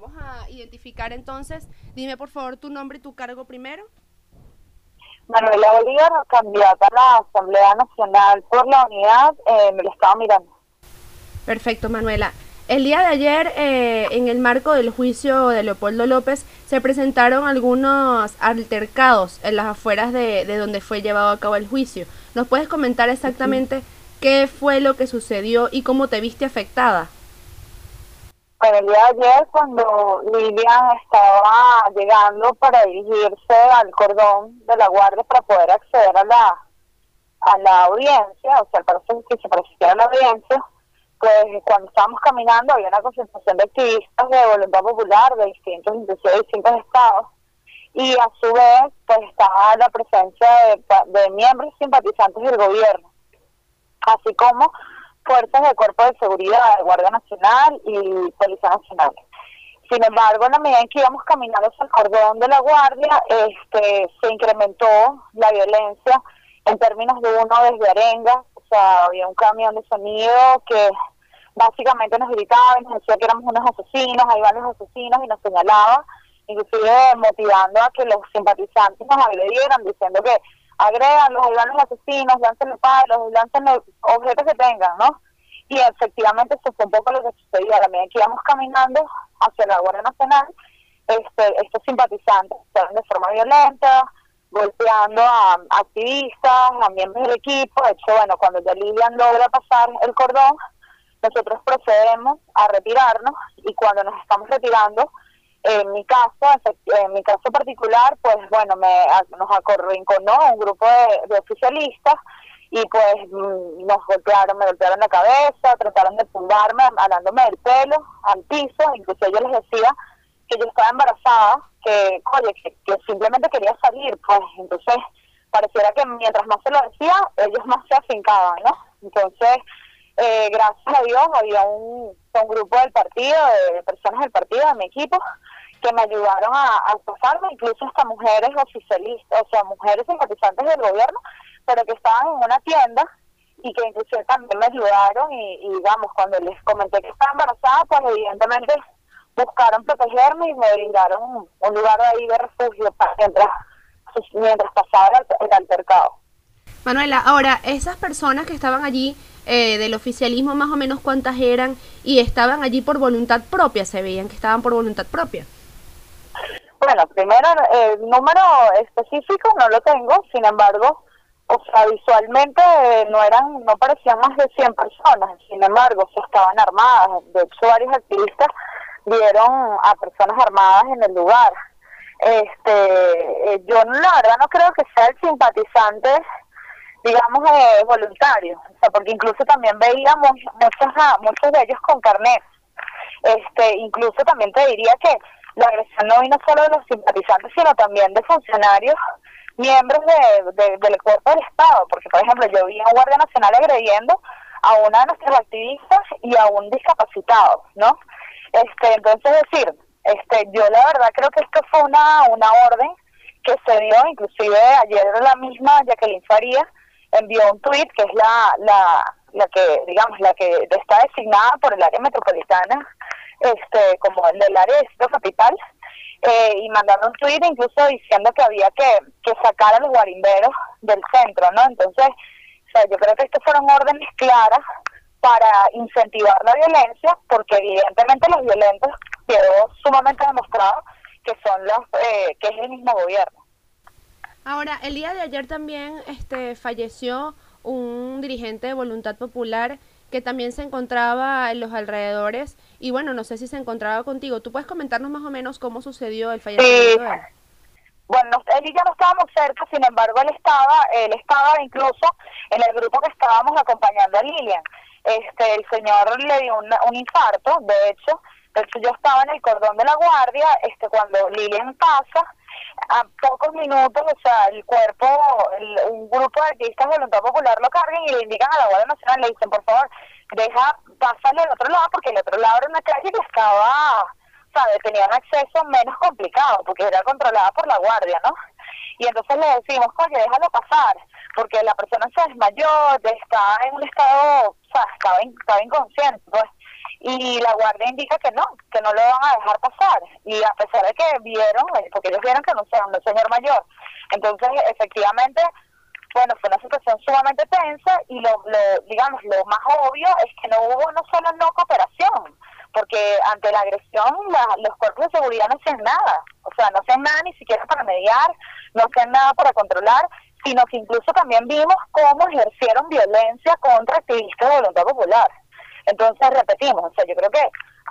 vamos a identificar entonces. Dime por favor tu nombre y tu cargo primero. Manuela Bolívar, candidata a la Asamblea Nacional por la Unidad en el Estado Miranda. Perfecto, Manuela. El día de ayer, eh, en el marco del juicio de Leopoldo López, se presentaron algunos altercados en las afueras de, de donde fue llevado a cabo el juicio. ¿Nos puedes comentar exactamente qué fue lo que sucedió y cómo te viste afectada? Bueno, el día de ayer, cuando Lilian estaba llegando para dirigirse al cordón de la guardia para poder acceder a la a la audiencia, o sea, para que se pareciera la audiencia, pues cuando estábamos caminando había una concentración de activistas de voluntad popular de distintos, de distintos estados, y a su vez, pues estaba la presencia de, de miembros simpatizantes del gobierno, así como fuerzas del Cuerpo de Seguridad, Guardia Nacional y Policía Nacional. Sin embargo, en la medida en que íbamos caminando hacia el cordón de la Guardia, este, se incrementó la violencia en términos de uno desde Arenga, o sea, había un camión de sonido que básicamente nos gritaba y nos decía que éramos unos asesinos, ahí van los asesinos y nos señalaba, inclusive motivando a que los simpatizantes nos agredieran, diciendo que agréganlos, van los asesinos, láncenle palos, láncenle objetos que tengan, ¿no? Y efectivamente eso fue un poco lo que sucedió. A la que íbamos caminando hacia la Guardia Nacional, este, estos simpatizantes estaban de forma violenta, golpeando a activistas, a miembros del equipo. De hecho, bueno, cuando ya Lilian logra pasar el cordón, nosotros procedemos a retirarnos y cuando nos estamos retirando, en mi caso, en mi caso particular, pues bueno, me, nos acorrinconó un grupo de, oficialistas y pues mm, nos golpearon, me golpearon la cabeza, trataron de tumbarme, alándome del pelo al piso, incluso yo les decía que yo estaba embarazada, que, oye, que, que simplemente quería salir, pues entonces pareciera que mientras más se lo decía, ellos más se afincaban, ¿no? Entonces, eh, gracias a Dios había un, un grupo del partido, de personas del partido, de mi equipo, que me ayudaron a, a incluso hasta mujeres oficialistas, o sea, mujeres simpatizantes del gobierno, pero que estaban en una tienda y que incluso también me ayudaron y, digamos, cuando les comenté que estaba embarazada, pues evidentemente buscaron protegerme y me brindaron un, lugar ahí de refugio mientras, mientras pasaba el, el altercado. Manuela, ahora, esas personas que estaban allí eh, del oficialismo, más o menos cuántas eran y estaban allí por voluntad propia, se veían que estaban por voluntad propia. Bueno, primero, el número específico no lo tengo, sin embargo, o sea, visualmente eh, no eran, no parecían más de 100 personas, sin embargo, se estaban armadas. De hecho, varios activistas vieron a personas armadas en el lugar. Este, eh, yo la verdad no creo que sea el simpatizante, digamos, eh, voluntario, o sea, porque incluso también veíamos muchos, muchos de ellos con carnet. Este, incluso también te diría que la agresión no vino solo de los simpatizantes, sino también de funcionarios, miembros de, del cuerpo del Estado, porque por ejemplo yo vi a guardia nacional agrediendo a una de nuestras activistas y a un discapacitado, ¿no? Este, entonces decir, este, yo la verdad creo que esto fue una, una orden que se dio, inclusive ayer la misma Jacqueline Faría envió un tweet que es la, la, la que, digamos, la que está designada por el área metropolitana este como el del área de capital eh, y mandando un tweet incluso diciendo que había que, que sacar a los guarimberos del centro, ¿no? Entonces, o sea, yo creo que estas fueron órdenes claras para incentivar la violencia, porque evidentemente los violentos quedó sumamente demostrado que son los eh, que es el mismo gobierno. Ahora, el día de ayer también este falleció un dirigente de Voluntad Popular que también se encontraba en los alrededores y bueno, no sé si se encontraba contigo. ¿Tú puedes comentarnos más o menos cómo sucedió el fallecimiento de él? Bueno, él y yo no estábamos cerca, sin embargo, él estaba, él estaba incluso en el grupo que estábamos acompañando a Lilian. Este, el señor le dio un, un infarto, de hecho, de hecho yo estaba en el cordón de la guardia, este, cuando Lilian pasa, a pocos minutos, o sea, el cuerpo, un grupo de artistas de voluntad popular lo cargan y le indican a la Guardia Nacional, le dicen, por favor, deja, pásale al otro lado, porque el otro lado era una calle que estaba, ¿sabes? Tenía un acceso menos complicado, porque era controlada por la Guardia, ¿no? Y entonces le decimos, oye, déjalo pasar, porque la persona se desmayó, está en un estado, o sea, estaba, estaba inconsciente, pues y la guardia indica que no, que no lo van a dejar pasar. Y a pesar de que vieron, eh, porque ellos vieron que no sea un señor mayor. Entonces, efectivamente, bueno, fue una situación sumamente tensa y lo, lo, digamos, lo más obvio es que no hubo no solo no cooperación, porque ante la agresión los cuerpos de seguridad no hacen nada, o sea, no hacen nada ni siquiera para mediar, no hacen nada para controlar, sino que incluso también vimos cómo ejercieron violencia contra activistas de voluntad popular. Entonces, repetimos, o sea, yo creo que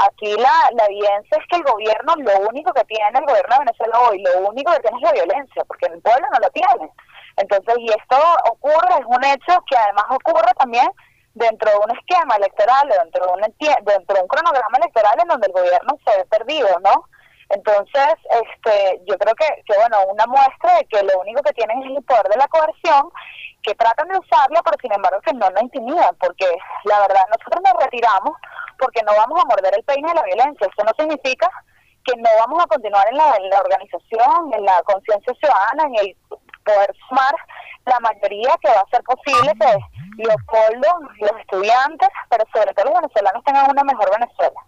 aquí la, la evidencia es que el gobierno, lo único que tiene el gobierno de Venezuela hoy, lo único que tiene es la violencia, porque el pueblo no lo tiene. Entonces, y esto ocurre, es un hecho que además ocurre también dentro de un esquema electoral, dentro de un, dentro de un cronograma electoral en donde el gobierno se ve perdido, ¿no? Entonces, este, yo creo que, que, bueno, una muestra de que lo único que tienen es el poder de la coerción, que tratan de usarla, pero sin embargo que no la intimidan, porque la verdad nosotros nos retiramos porque no vamos a morder el peine de la violencia. Eso no significa que no vamos a continuar en la, organización, en la conciencia ciudadana, en el poder sumar la mayoría que va a ser posible que Leopoldo, los estudiantes, pero sobre todo los venezolanos tengan una mejor Venezuela.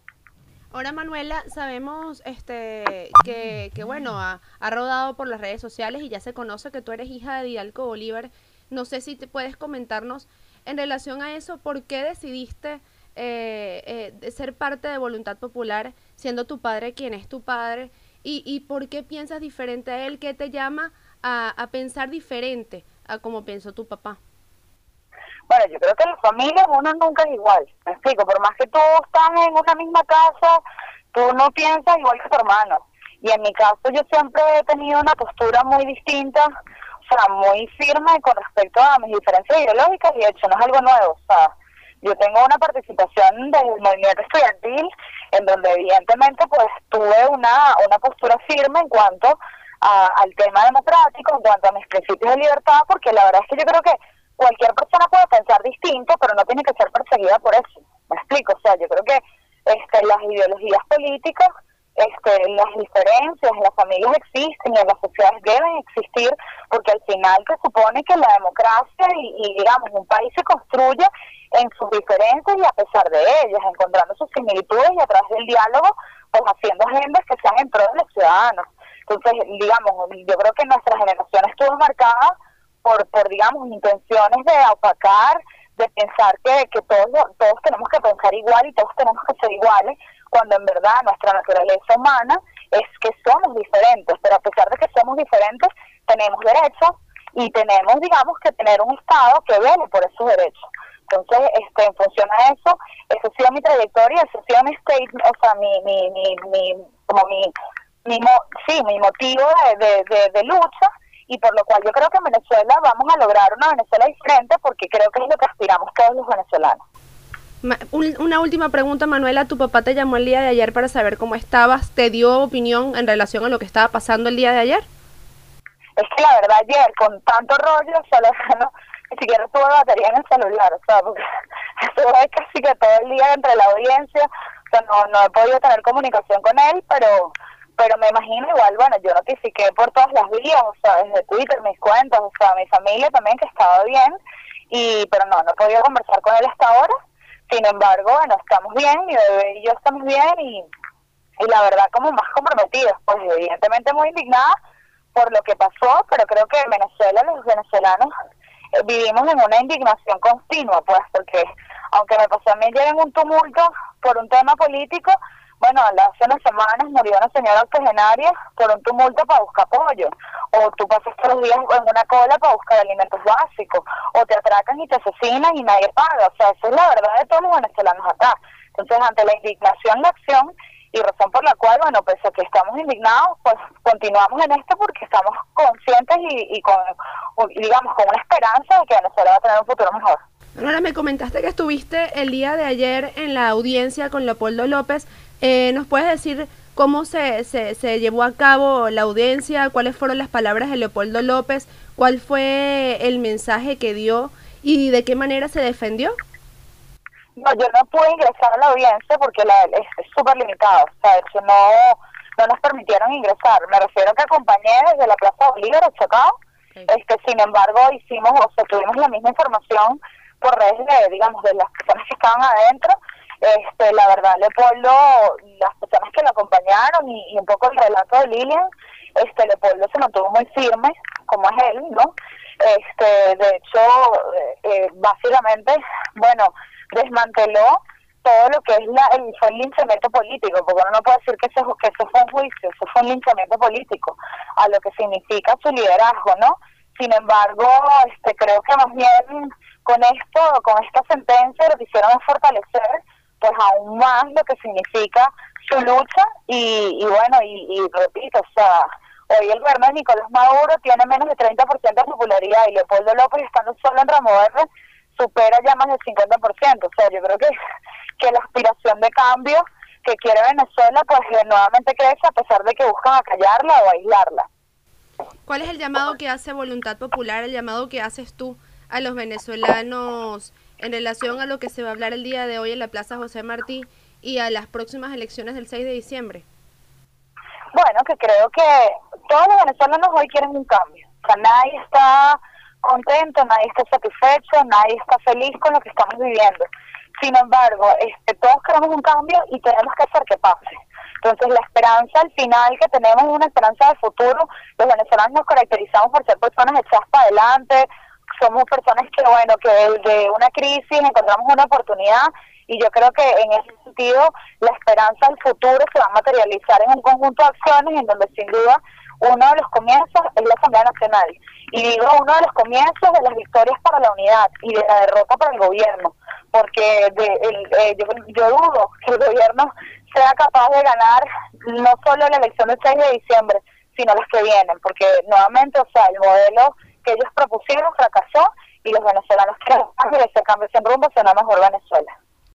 Ahora Manuela, sabemos este que, que bueno, ha, rodado por las redes sociales y ya se conoce que tú eres hija de Didalco Bolívar. No sé si te puedes comentarnos en relación a eso, ¿por qué decidiste eh, eh, ser parte de Voluntad Popular siendo tu padre quien es tu padre? ¿Y, y por qué piensas diferente a él? ¿Qué te llama a, a pensar diferente a como pensó tu papá? Bueno, yo creo que la familia uno nunca es igual. Me explico, por más que todos están en una misma casa, tú no piensas igual que tu hermano. Y en mi caso yo siempre he tenido una postura muy distinta, o sea, muy firme con respecto a mis diferencias ideológicas y de hecho no es algo nuevo. O sea, yo tengo una participación del movimiento estudiantil en donde evidentemente pues tuve una, una postura firme en cuanto a, al tema democrático, en cuanto a mis principios de libertad, porque la verdad es que yo creo que cualquier persona puede pensar distinto, pero no tiene que ser perseguida por eso. Me explico, o sea, yo creo que este, las ideologías políticas, este, las diferencias en las familias existen y en las sociedades deben existir, porque al final se supone que la democracia y, y digamos, un país se construye en sus diferencias y a pesar de ellas, encontrando sus similitudes y a través del diálogo, pues haciendo agendas que sean en pro de los ciudadanos. Entonces, digamos, yo creo que nuestra generación estuvo marcada por, por digamos, intenciones de opacar, de pensar que, que todos, todos tenemos que pensar igual y todos tenemos que ser iguales, cuando en verdad nuestra naturaleza humana es que somos diferentes, pero a pesar de que somos diferentes, tenemos derechos y tenemos, digamos, que tener un Estado que vele por esos derechos. Entonces, este, en función a eso, esa ha sido mi trayectoria, esa ha sido mi statement, o sea, mi, mi, mi, mi como mi, mi, sí, mi motivo de, de, de lucha y por lo cual yo creo que en Venezuela vamos a lograr una Venezuela diferente porque creo que es lo que aspiramos todos los venezolanos. Una última pregunta, Manuela. Tu papá te llamó el día de ayer para saber cómo estabas. ¿Te dio opinión en relación a lo que estaba pasando el día de ayer? Es que la verdad ayer, con tanto rollo, solo no, ni siquiera tuve batería en el celular, o sea, porque estuve casi que todo el día entre la audiencia, o sea, no, no he podido tener comunicación con él, pero pero me imagino igual, bueno, yo notifiqué por todas las vías, o sea, desde Twitter, mis cuentas, o sea, mi familia también que estaba bien, y pero no, no podido conversar con él hasta ahora, sin embargo, bueno, estamos bien, mi bebé y yo estamos bien, y, y la verdad como más comprometidos, pues evidentemente muy indignada por lo que pasó, pero creo que en Venezuela los venezolanos eh, vivimos en una indignación continua, pues, porque aunque me pasó a mí ayer en un tumulto por un tema político, bueno, hace unas semanas murió una señora octogenaria por un tumulto para buscar apoyo. O tú pasas todos los días en una cola para buscar alimentos básicos. O te atracan y te asesinan y nadie paga. O sea, eso es la verdad de todos los venezolanos acá. Entonces, ante la indignación, la acción y razón por la cual, bueno, pese a que estamos indignados, pues continuamos en esto porque estamos conscientes y, y con, digamos, con una esperanza de que Venezuela va a tener un futuro mejor. Ahora me comentaste que estuviste el día de ayer en la audiencia con Leopoldo López. Eh, ¿Nos puedes decir cómo se, se, se, llevó a cabo la audiencia? ¿Cuáles fueron las palabras de Leopoldo López? ¿Cuál fue el mensaje que dio y de qué manera se defendió? No, yo no pude ingresar a la audiencia porque la, es súper limitado. O sea, eso no, no nos permitieron ingresar. Me refiero a que acompañé desde la Plaza Bolívar a Chacao. Este, sin embargo, hicimos, o sea, tuvimos la misma información por redes de, digamos, de las personas que estaban adentro Este, la verdad, Leopoldo, las personas que lo acompañaron y, un poco el relato de Lilian, este, Leopoldo se mantuvo muy firme, como es él, ¿no? Este, de hecho, eh, eh, básicamente, bueno, desmanteló todo lo que es la, el, fue el linchamiento político, porque uno no puede decir que eso, que eso fue un juicio, eso fue un linchamiento político, a lo que significa su liderazgo, ¿no? Sin embargo, este, creo que más bien con esto, con esta sentencia, lo que hicieron es fortalecer, aún más lo que significa su lucha y, y bueno, y, y repito, o sea, hoy el gobierno de Nicolás Maduro tiene menos de 30% de popularidad y Leopoldo López estando solo en Ramo supera ya más del 50%, o sea, yo creo que, que la aspiración de cambio que quiere Venezuela pues nuevamente crece a pesar de que buscan acallarla o aislarla. ¿Cuál es el llamado que hace Voluntad Popular, el llamado que haces tú a los venezolanos en relación a lo que se va a hablar el día de hoy en la Plaza José Martí y a las próximas elecciones del 6 de diciembre? Bueno, que creo que todos los venezolanos hoy quieren un cambio. O sea, nadie está contento, nadie está satisfecho, nadie está feliz con lo que estamos viviendo. Sin embargo, este, todos queremos un cambio y tenemos que hacer que pase. Entonces, la esperanza al final que tenemos es una esperanza de futuro. Los venezolanos nos caracterizamos por ser personas echadas para adelante, somos personas que, bueno, que de una crisis encontramos una oportunidad y yo creo que en ese sentido la esperanza al futuro se va a materializar en un conjunto de acciones en donde sin duda uno de los comienzos es la Asamblea Nacional. Y digo uno de los comienzos de las victorias para la unidad y de la derrota para el gobierno, porque de, el, eh, yo, yo dudo que el gobierno sea capaz de ganar no solo la elección del 6 de diciembre, sino las que vienen, porque nuevamente, o sea, el modelo que ellos propusieron fracasó y los venezolanos quieren que ese cambio sin rumbo una mejor Venezuela.